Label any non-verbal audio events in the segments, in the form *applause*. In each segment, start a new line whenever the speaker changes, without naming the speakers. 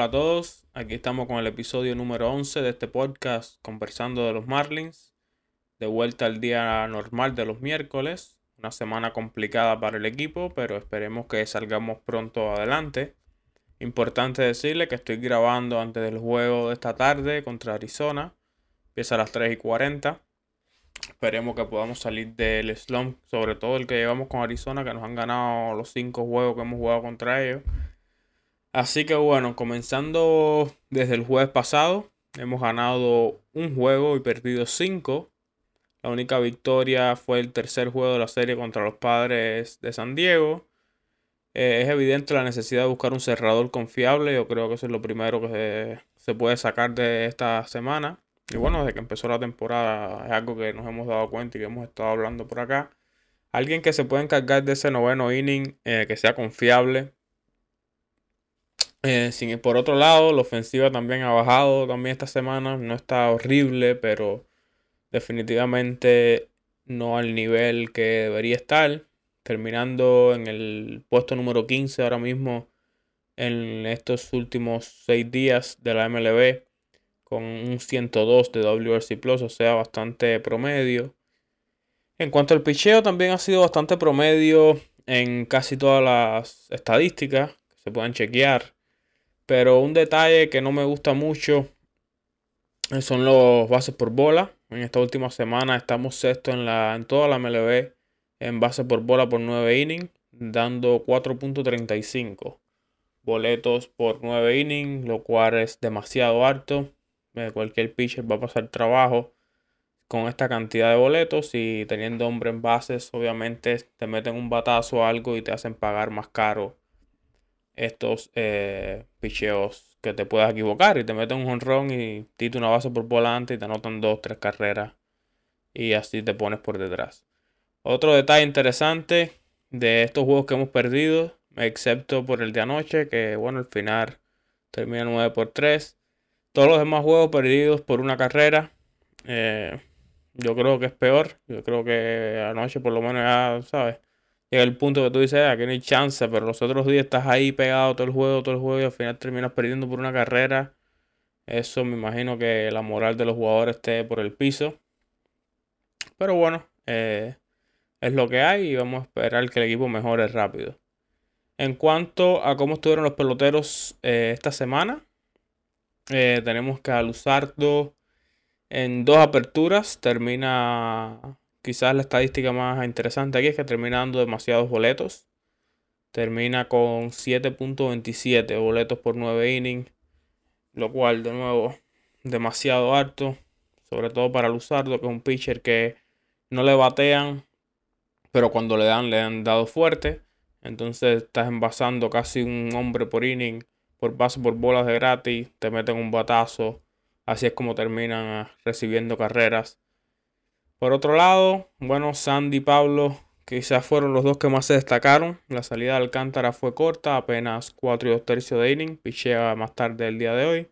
Hola a todos, aquí estamos con el episodio número 11 de este podcast conversando de los Marlins. De vuelta al día normal de los miércoles, una semana complicada para el equipo, pero esperemos que salgamos pronto adelante. Importante decirle que estoy grabando antes del juego de esta tarde contra Arizona. Empieza a las 3 y 40. Esperemos que podamos salir del slump, sobre todo el que llevamos con Arizona, que nos han ganado los 5 juegos que hemos jugado contra ellos. Así que bueno, comenzando desde el jueves pasado, hemos ganado un juego y perdido 5. La única victoria fue el tercer juego de la serie contra los padres de San Diego. Eh, es evidente la necesidad de buscar un cerrador confiable. Yo creo que eso es lo primero que se, puede sacar de esta semana. Y bueno, desde que empezó la temporada es algo que nos hemos dado cuenta y que hemos estado hablando por acá. Alguien que se pueda encargar de ese noveno inning, eh, que sea confiable. Eh, sin, por otro lado, la ofensiva también ha bajado también esta semana. No está horrible, pero definitivamente no al nivel que debería estar terminando en el puesto número 15 ahora mismo en estos últimos 6 días de la MLB con un 102 de WRC Plus, o sea, bastante promedio. En cuanto al picheo, también ha sido bastante promedio en casi todas las estadísticas que se pueden chequear. Pero un detalle que no me gusta mucho son los bases por bola. En esta última semana estamos sexto en, la, en toda la MLB en base por bola por 9 innings, dando 4.35 boletos por 9 innings, lo cual es demasiado alto. Eh, cualquier pitcher va a pasar trabajo con esta cantidad de boletos y teniendo hombre en bases, obviamente te meten un batazo o algo y te hacen pagar más caro estos eh, picheos que te puedas equivocar y te meten un honrón y tito una base por volante y te anotan dos, tres carreras y así te pones por detrás. Otro detalle interesante de estos juegos que hemos perdido, excepto por el de anoche, que bueno, al final termina 9 por 3. Todos los demás juegos perdidos por una carrera, eh, yo creo que es peor. Yo creo que anoche por lo menos ya, ¿sabes? Llega el punto que tú dices, ah, aquí no hay chance, pero los otros días estás ahí pegado todo el juego, todo el juego y al final terminas perdiendo por una carrera. Eso me imagino que la moral de los jugadores esté por el piso. Pero bueno, eh, es lo que hay y vamos a esperar que el equipo mejore rápido. En cuanto a cómo estuvieron los peloteros eh, esta semana, eh, tenemos que Luzardo en dos aperturas termina quizás la estadística más interesante aquí es que termina dando demasiados boletos. Termina con 7.27 boletos por 9 innings, lo cual de nuevo demasiado alto, sobre todo para Luzardo, que es un pitcher que no le batean pero cuando le dan, le han dado fuerte. Entonces estás envasando casi un hombre por inning, por base, por bolas de gratis, te meten un batazo. Así es como terminan ah, recibiendo carreras. Por otro lado, bueno, Sandy y Pablo quizás fueron los dos que más se destacaron. La salida de Alcántara fue corta, apenas 4 y 2 tercios de inning. Pichea más tarde el día de hoy.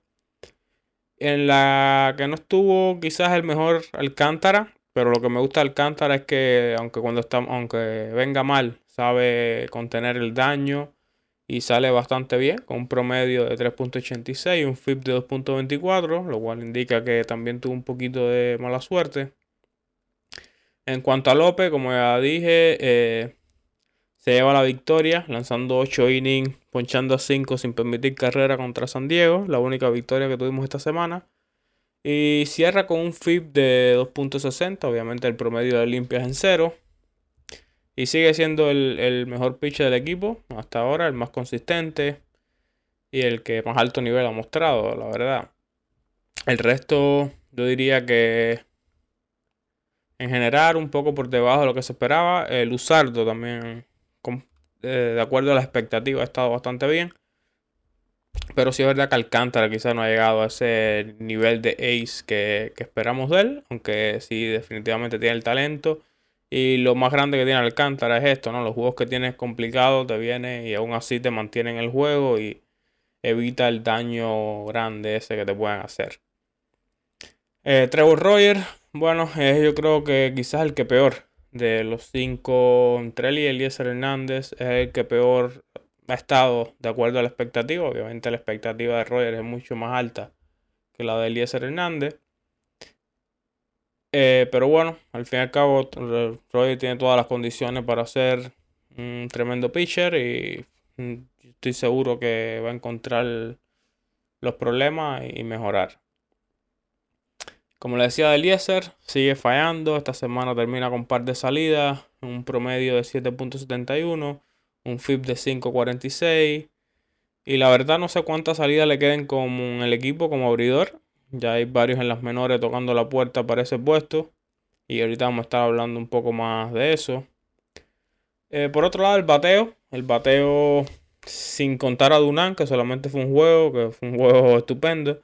En la que no estuvo quizás el mejor Alcántara, pero lo que me gusta de Alcántara es que aunque cuando está, aunque venga mal, sabe contener el daño y sale bastante bien, con un promedio de 3.86 y un FIP de 2.24, lo cual indica que también tuvo un poquito de mala suerte. En cuanto a López, como ya dije, eh, se lleva la victoria, lanzando 8 innings, ponchando a 5 sin permitir carrera contra San Diego, la única victoria que tuvimos esta semana. Y cierra con un FIP de 2.60. Obviamente el promedio de limpias en cero. Y sigue siendo el, mejor pitcher del equipo hasta ahora, el más consistente y el que más alto nivel ha mostrado, la verdad. El resto, yo diría que en general un poco por debajo de lo que se esperaba. El Usardo también, eh, de acuerdo a las expectativas, ha estado bastante bien. Pero sí es verdad que Alcántara quizás no ha llegado a ese nivel de ace que, esperamos de él. Aunque sí, definitivamente tiene el talento. Y lo más grande que tiene Alcántara es esto, ¿no? Los juegos que tienes complicados te vienen y aún así te mantienen el juego y evita el daño grande ese que te pueden hacer. Eh, Trevor Roger, bueno, yo creo que quizás el que peor de los cinco, entre él y Eliezer Hernández, es el que peor ha estado de acuerdo a la expectativa. Obviamente la expectativa de Roger es mucho más alta que la de Eliezer Hernández. Eh, pero bueno, al fin y al cabo, Roger tiene todas las condiciones para ser un tremendo pitcher y mm, estoy seguro que va a encontrar los problemas y mejorar. Como le decía de Eliezer, sigue fallando. Esta semana termina con par de salidas, un promedio de 7.71, un FIP de 5.46. Y la verdad no sé cuántas salidas le queden como en el equipo como abridor. Ya hay varios en las menores tocando la puerta para ese puesto. Y ahorita vamos a estar hablando un poco más de eso. Eh, por otro lado, el bateo. El bateo sin contar a Dunan, que solamente fue un juego, que fue un juego estupendo.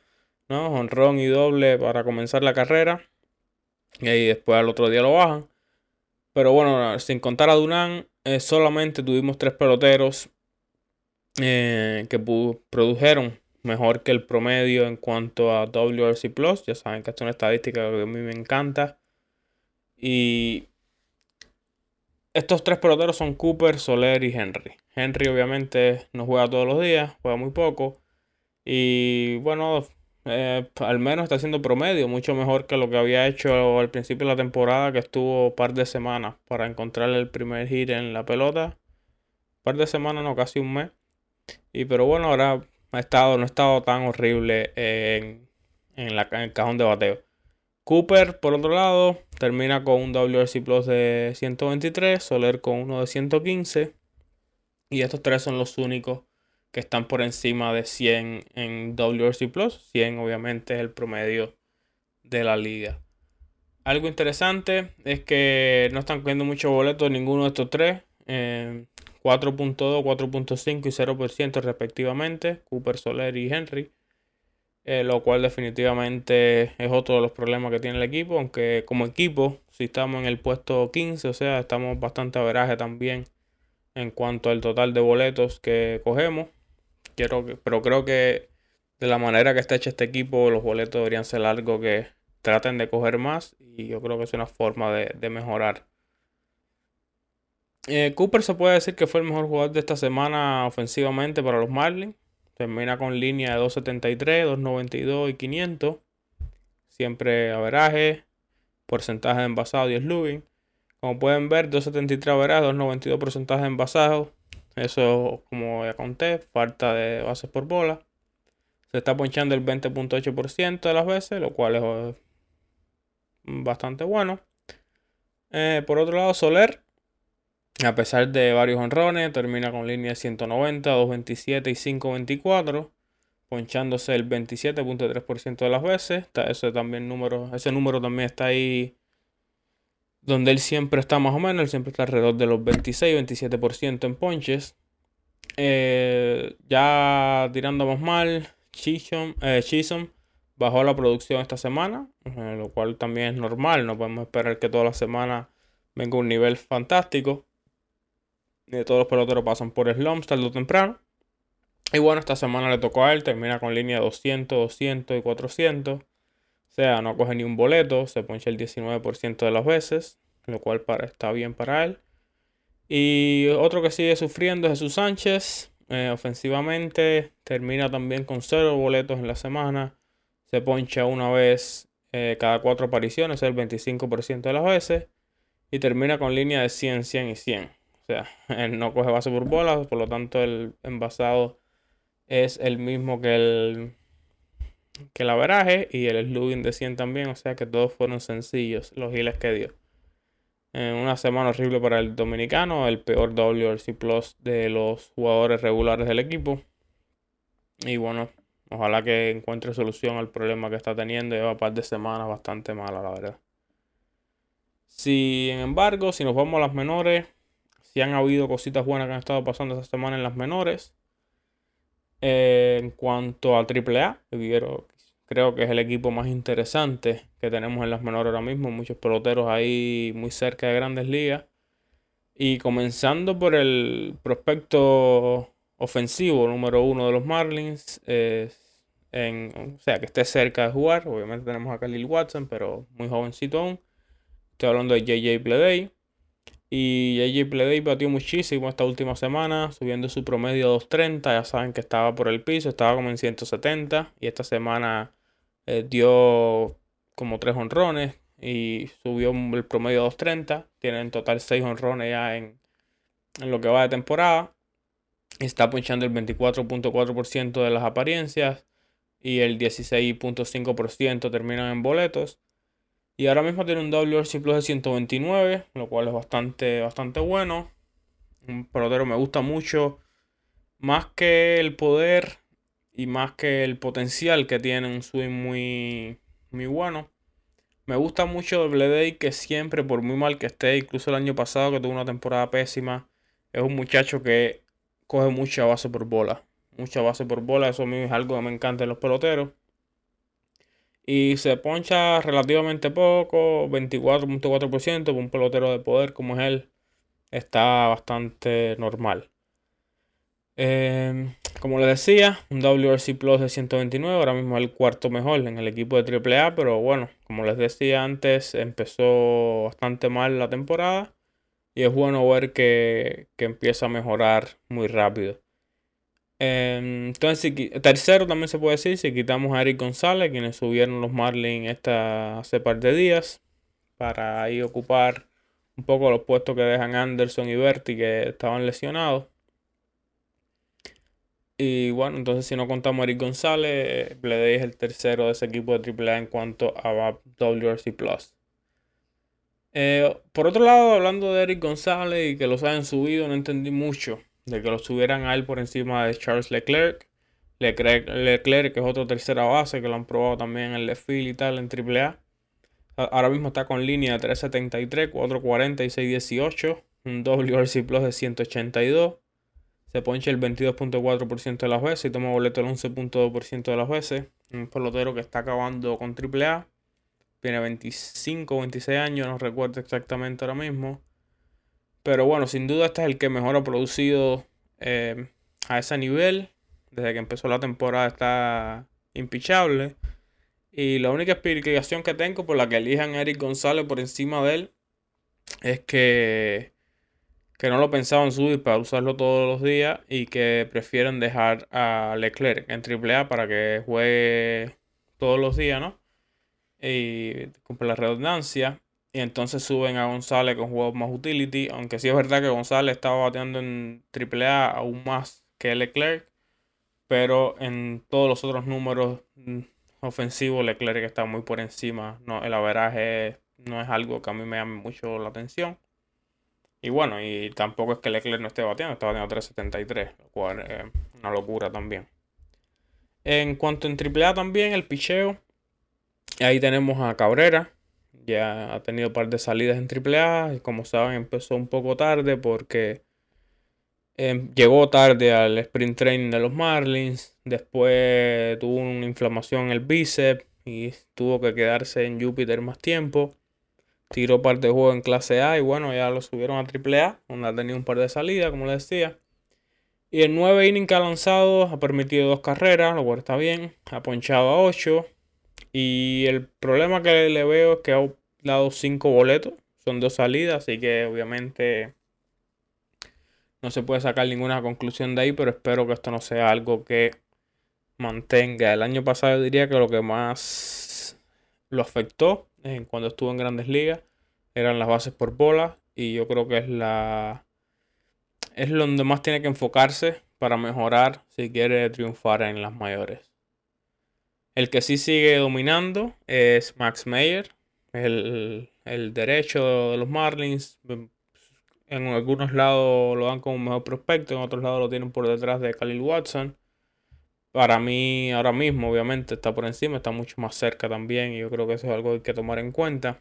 ¿No? Honrón y doble para comenzar la carrera. Y ahí después al otro día lo bajan. Pero bueno, sin contar a Dunan, eh, solamente tuvimos tres peloteros eh, que produjeron mejor que el promedio en cuanto a WRC Plus. Ya saben que es una estadística que a mí me encanta. Y estos tres peloteros son Cooper, Soler y Henry. Henry obviamente no juega todos los días, juega muy poco. Y bueno, eh, al menos está haciendo promedio, mucho mejor que lo que había hecho al principio de la temporada, que estuvo un par de semanas para encontrar el primer hit en la pelota. Un par de semanas, no, casi un mes. Y pero bueno, ahora ha estado, no ha estado tan horrible en, en, la, en el cajón de bateo. Cooper, por otro lado, termina con un WRC Plus de 123, Soler con uno de 115. Y estos tres son los únicos que están por encima de 100 en WRC Plus. 100 obviamente es el promedio de la liga. Algo interesante es que no están cogiendo muchos boletos ninguno de estos tres. 4.2, 4.5 y 0% respectivamente. Cooper, Soler y Henry. Eh, lo cual definitivamente es otro de los problemas que tiene el equipo. Aunque como equipo, si estamos en el puesto 15, o sea, estamos bastante averaje también en cuanto al total de boletos que cogemos. Quiero pero creo que de la manera que está hecho este equipo, los boletos deberían ser algo que traten de coger más. Y yo creo que es una forma de, mejorar. Eh, Cooper se puede decir que fue el mejor jugador de esta semana ofensivamente para los Marlins. Termina con línea de 273, 292 y 500. Siempre averaje. Porcentaje de envasado 10 lubin. Como pueden ver, 273 averaje, 292 porcentaje de envasado. Eso, como ya conté, falta de bases por bola. Se está ponchando el 20.8% de las veces, lo cual es bastante bueno. Eh, por otro lado, Soler a pesar de varios honrones, termina con línea 190, 227 y 524, ponchándose el 27.3% de las veces. ese, también número, ese número también está ahí donde él siempre está más o menos, él siempre está alrededor de los 26-27% en ponches. Eh, ya tirando más mal, Chisholm, eh, bajó la producción esta semana, eh, lo cual también es normal, no podemos esperar que toda la semana venga un nivel fantástico todos los peloteros pasan por slumps tarde o temprano. Y bueno, esta semana le tocó a él, termina con línea 200, 200 y 400. Sea, no coge ni un boleto, se poncha el 19% de las veces, lo cual para, está bien para él. Y otro que sigue sufriendo es Jesús Sánchez. Eh, ofensivamente termina también con 0 boletos en la semana. Se poncha una vez eh, cada 4 apariciones, el 25% de las veces. Y termina con línea de 100, 100 y 100. O sea, *laughs* él no coge base por bolas, por lo tanto el envasado es el mismo que el que el averaje y el slugging de 100 también, o sea que todos fueron sencillos los giles que dio. En una semana horrible para el dominicano, el peor WRC Plus de los jugadores regulares del equipo. Y bueno, ojalá que encuentre solución al problema que está teniendo. Lleva un par de semanas bastante mala, la verdad. Sin embargo, si nos vamos a las menores, si han habido cositas buenas que han estado pasando esta semana en las menores. Eh, en cuanto a AAA, creo, que es el equipo más interesante que tenemos en las menores ahora mismo. Muchos peloteros ahí muy cerca de grandes ligas. Y comenzando por el prospecto ofensivo número uno de los Marlins. en, o sea, que esté cerca de jugar. Obviamente tenemos a Khalil Watson, pero muy jovencito aún. Estoy hablando de JJ Bleday. Y AJ Play batió muchísimo esta última semana, subiendo su promedio a 230. Ya saben que estaba por el piso, estaba como en 170. Y esta semana eh, dio como 3 honrones y subió el promedio a 230. Tiene en total 6 honrones ya en, en lo que va de temporada. Está punchando el 24.4% de las apariencias y el 16.5% terminan en boletos. Y ahora mismo tiene un WRC Plus de 129, lo cual es bastante, bastante bueno. Un pelotero me gusta mucho. Más que el poder y más que el potencial que tiene un swing muy, muy bueno. Me gusta mucho Day que siempre, por muy mal que esté, incluso el año pasado que tuvo una temporada pésima, es un muchacho que coge mucha base por bola. Mucha base por bola, eso a mí es algo que me encanta en los peloteros. Y se poncha relativamente poco, 24.4%, un pelotero de poder como es él, está bastante normal. Em, como les decía, un WRC Plus de 129, ahora mismo es el cuarto mejor en el equipo de AAA, pero bueno, como les decía antes, empezó bastante mal la temporada y es bueno ver que, que empieza a mejorar muy rápido. Em, entonces, tercero también se puede decir, si quitamos a Eric González, quienes subieron los Marlins esta, hace par de días, para ahí ocupar un poco los puestos que dejan Anderson y Berti, que estaban lesionados. Y bueno, entonces si no contamos a Eric González, Bledey es el tercero de ese equipo de AAA en cuanto a WRC Plus. Eh, por otro lado, hablando de Eric González y que los hayan subido, no entendí mucho de que lo subieran a él por encima de Charles Leclerc. Leclerc, Leclerc que es otro tercera base, que lo han probado también en el Lefil y tal, en AAA. Ahora mismo está con línea de 373, 440 y 618. Un WRC Plus de 182. Se ponche el 22.4% de las veces y toma boleto el 11.2% de las veces. Un pelotero que está acabando con AAA. Tiene 25 26 años, no recuerdo exactamente ahora mismo. Pero bueno, sin duda este es el que mejor ha producido eh, a ese nivel. Desde que empezó la temporada está impichable. Y la única explicación que tengo por la que elijan a Eric González por encima de él es que, que no lo pensaban subir para usarlo todos los días y que prefieren dejar a Leclerc en AAA para que juegue todos los días, ¿no? Y cumple la redundancia. Y entonces suben a González con juegos más utility. Aunque sí es verdad que González estaba bateando en AAA aún más que Leclerc. Pero en todos los otros números mm, ofensivos, Leclerc está muy por encima. No, el averaje no es algo que a mí me llame mucho la atención. Y bueno, y tampoco es que Leclerc no esté bateando, está bateando 3.73, lo cual es una locura también. En cuanto en AAA también, el picheo. Ahí tenemos a Cabrera, ya ha tenido un par de salidas en AAA. Y como saben, empezó un poco tarde porque em, llegó tarde al sprint training de los Marlins. Después tuvo una inflamación en el bíceps y tuvo que quedarse en Júpiter más tiempo. Tiró parte de juego en clase A y bueno, ya lo subieron a AAA, donde ha tenido un par de salidas, como les decía. Y en 9 innings que ha lanzado, ha permitido dos carreras, lo cual está bien. Ha ponchado a 8. Y el problema que le veo es que ha dado 5 boletos. Son dos salidas, así que obviamente no se puede sacar ninguna conclusión de ahí, pero espero que esto no sea algo que mantenga. El año pasado diría que lo que más lo afectó en cuando estuvo en grandes ligas eran las bases por bola y yo creo que es la es donde más tiene que enfocarse para mejorar si quiere triunfar en las mayores. El que sí sigue dominando es Max Meyer, el, el derecho de los Marlins. En algunos lados lo dan como mejor prospecto, en otros lados lo tienen por detrás de Khalil Watson. Para mí, ahora mismo, obviamente, está por encima, está mucho más cerca también, y yo creo que eso es algo que hay que tomar en cuenta.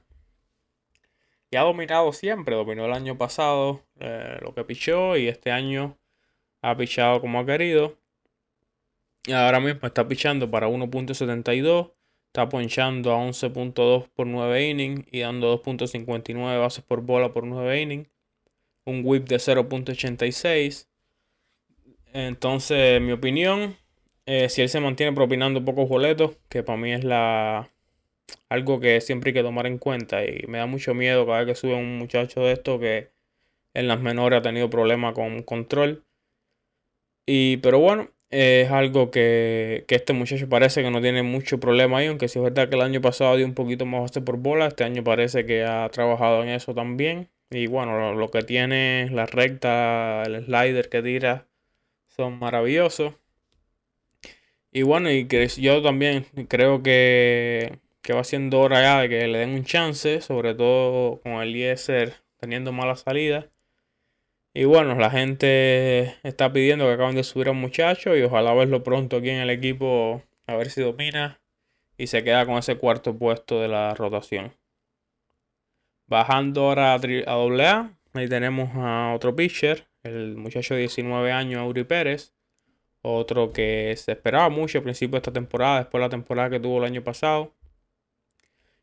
Y ha dominado siempre, dominó el año pasado eh, lo que pichó, y este año ha pichado como ha querido. Ahora mismo está pichando para 1.72. Está ponchando a 11.2 por 9 innings y dando 2.59 bases por bola por 9 innings. Un whip de 0.86. Entonces, mi opinión, eh, si él se mantiene propinando pocos boletos, que para mí es la algo que siempre hay que tomar en cuenta y me da mucho miedo cada vez que sube un muchacho de esto que En las menores ha tenido problemas con control. Y, pero bueno, es algo que, que, este muchacho parece que no tiene mucho problema ahí, aunque si es verdad que el año pasado dio un poquito más base por bola, este año parece que ha trabajado en eso también. Y bueno, lo, que tiene la recta, el slider que tira, son maravillosos. Y bueno, y que yo también creo que, que va siendo hora ya de que le den un chance, sobre todo con el Eliezer teniendo mala salida. Y bueno, la gente está pidiendo que acaben de subir a un muchacho y ojalá verlo pronto aquí en el equipo, a ver si domina y se queda con ese cuarto puesto de la rotación. Bajando ahora a, AA, ahí tenemos a otro pitcher, el muchacho de 19 años, Auri Pérez. Otro que se esperaba mucho al principio de esta temporada, después de la temporada que tuvo el año pasado.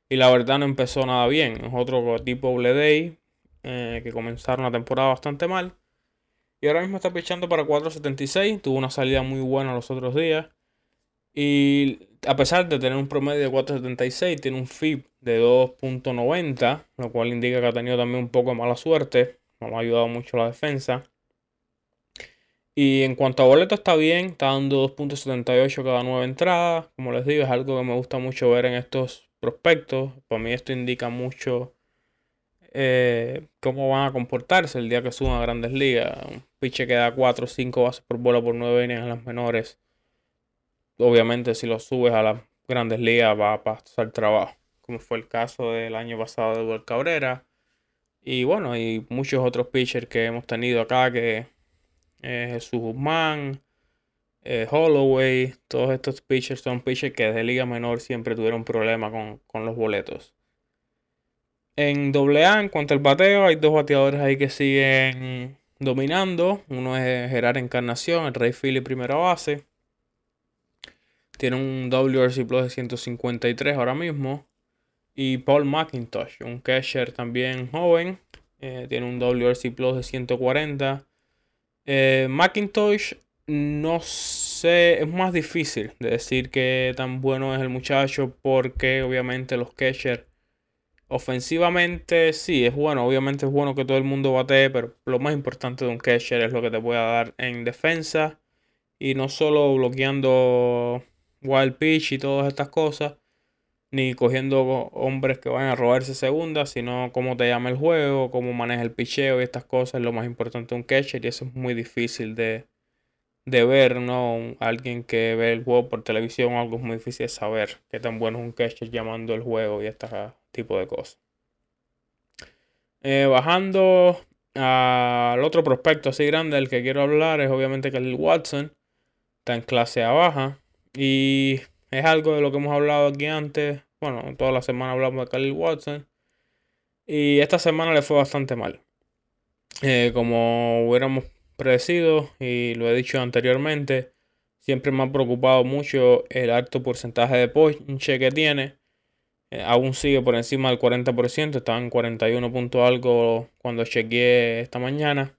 Y la verdad no empezó nada bien. Es otro tipo Day, eh, que comenzaron la temporada bastante mal. Y ahora mismo está pichando para 4.76. Tuvo una salida muy buena los otros días. Y a pesar de tener un promedio de 4.76, tiene un FIP de 2.90, lo cual indica que ha tenido también un poco de mala suerte. No ha ayudado mucho la defensa. Y en cuanto a boleto está bien, está dando 2.78 cada nueva entrada. Como les digo, es algo que me gusta mucho ver en estos prospectos. Para mí esto indica mucho eh, cómo van a comportarse el día que suban a grandes ligas. Un pitcher que da 4 o 5 bases por bola por 9 innings en las menores. Obviamente si lo subes a las grandes ligas va a pasar trabajo. Como fue el caso del año pasado de Eduardo Cabrera. Y bueno, y muchos otros pitchers que hemos tenido acá que eh, Jesús Guzmán, eh, Holloway, todos estos pitchers son pitchers que desde Liga Menor siempre tuvieron problemas con, los boletos. En AA, en cuanto al bateo, hay dos bateadores ahí que siguen dominando. Uno es Gerard Encarnación, el Rey Philly primera base. Tiene un WRC Plus de 153 ahora mismo. Y Paul McIntosh, un catcher también joven. Eh, tiene un WRC Plus de 140. Eh, Macintosh, no sé, es más difícil de decir que tan bueno es el muchacho porque obviamente los catchers ofensivamente sí, es bueno, obviamente es bueno que todo el mundo batee, pero lo más importante de un catcher es lo que te pueda dar en defensa. Y no solo bloqueando wild pitch y todas estas cosas, ni cogiendo hombres que vayan a robarse segundas, sino cómo te llama el juego, cómo maneja el picheo y estas cosas es lo más importante de un catcher. Y eso es muy difícil de, ver, ¿no? Alguien que ve el juego por televisión, algo es muy difícil de saber qué tan bueno es un catcher llamando el juego y este tipo de cosas. Eh, bajando al otro prospecto así grande del que quiero hablar es obviamente que el Watson. Está en clase A baja. Y es algo de lo que hemos hablado aquí antes. Bueno, toda la semana hablamos de Khalil Watson. Y esta semana le fue bastante mal. Eh, como hubiéramos predecido y lo he dicho anteriormente, siempre me ha preocupado mucho el alto porcentaje de ponche que tiene. Eh, aún sigue por encima del 40%, estaba en 41 puntos algo cuando chequeé esta mañana.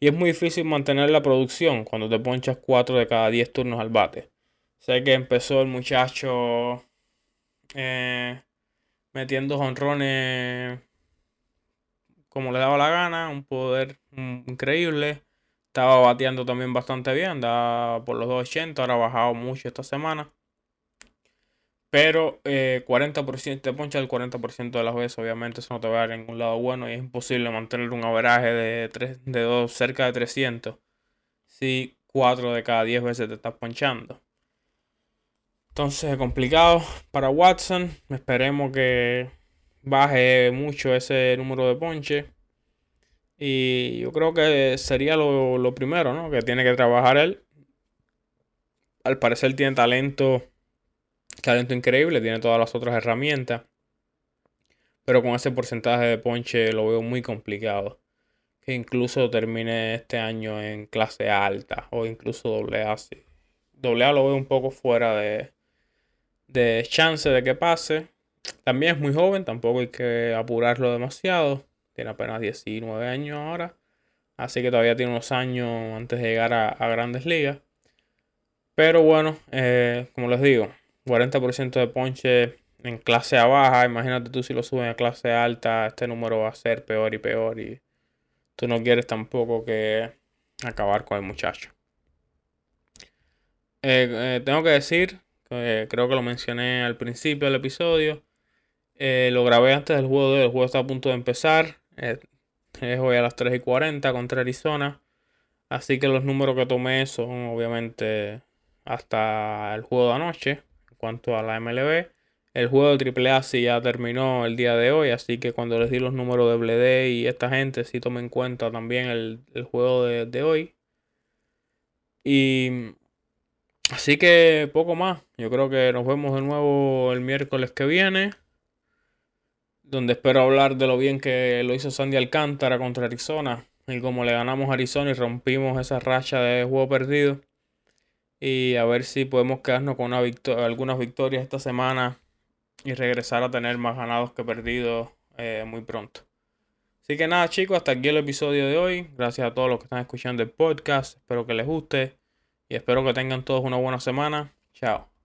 Y es muy difícil mantener la producción cuando te ponchas 4 de cada 10 turnos al bate. Sé que empezó el muchacho eh, metiendo jonrones como le daba la gana, un poder increíble. Estaba bateando también bastante bien, andaba por los 280, ahora ha bajado mucho esta semana. Pero eh, 40%, te poncha el 40% de las veces, obviamente eso no te va a dar ningún lado bueno y es imposible mantener un averaje de, 3, de 2, cerca de 300 si 4 de cada 10 veces te estás ponchando. Entonces, complicado para Watson. Esperemos que baje mucho ese número de ponche. Y yo creo que sería lo, primero, ¿no? Que tiene que trabajar él. Al parecer tiene talento, talento increíble, tiene todas las otras herramientas. Pero con ese porcentaje de ponche lo veo muy complicado. Que incluso termine este año en clase alta o incluso doble A. Doble A lo veo un poco fuera de, de chance de que pase. También es muy joven, tampoco hay que apurarlo demasiado. Tiene apenas 19 años ahora. Así que todavía tiene unos años antes de llegar a, grandes ligas. Pero bueno, eh, como les digo, 40% de ponche en clase A baja. Imagínate tú si lo suben a clase alta, este número va a ser peor y peor. Y tú no quieres tampoco que acabar con el muchacho. Eh, eh, tengo que decir, creo que lo mencioné al principio del episodio, eh, lo grabé antes del juego de El juego está a punto de empezar. es hoy a las 3 y 40 contra Arizona. Así que los números que tomé son obviamente hasta el juego de anoche. Cuanto a la MLB. El juego de AAA sí ya terminó el día de hoy. Así que cuando les di los números de BLD y esta gente sí tomen en cuenta también el, juego de, de hoy. Y así que poco más. Yo creo que nos vemos de nuevo el miércoles que viene donde espero hablar de lo bien que lo hizo Sandy Alcántara contra Arizona y cómo le ganamos a Arizona y rompimos esa racha de juego perdido. Y a ver si podemos quedarnos con una algunas victorias esta semana y regresar a tener más ganados que perdidos eh, muy pronto. Así que nada chicos, hasta aquí el episodio de hoy. Gracias a todos los que están escuchando el podcast. Espero que les guste y espero que tengan todos una buena semana. Chao.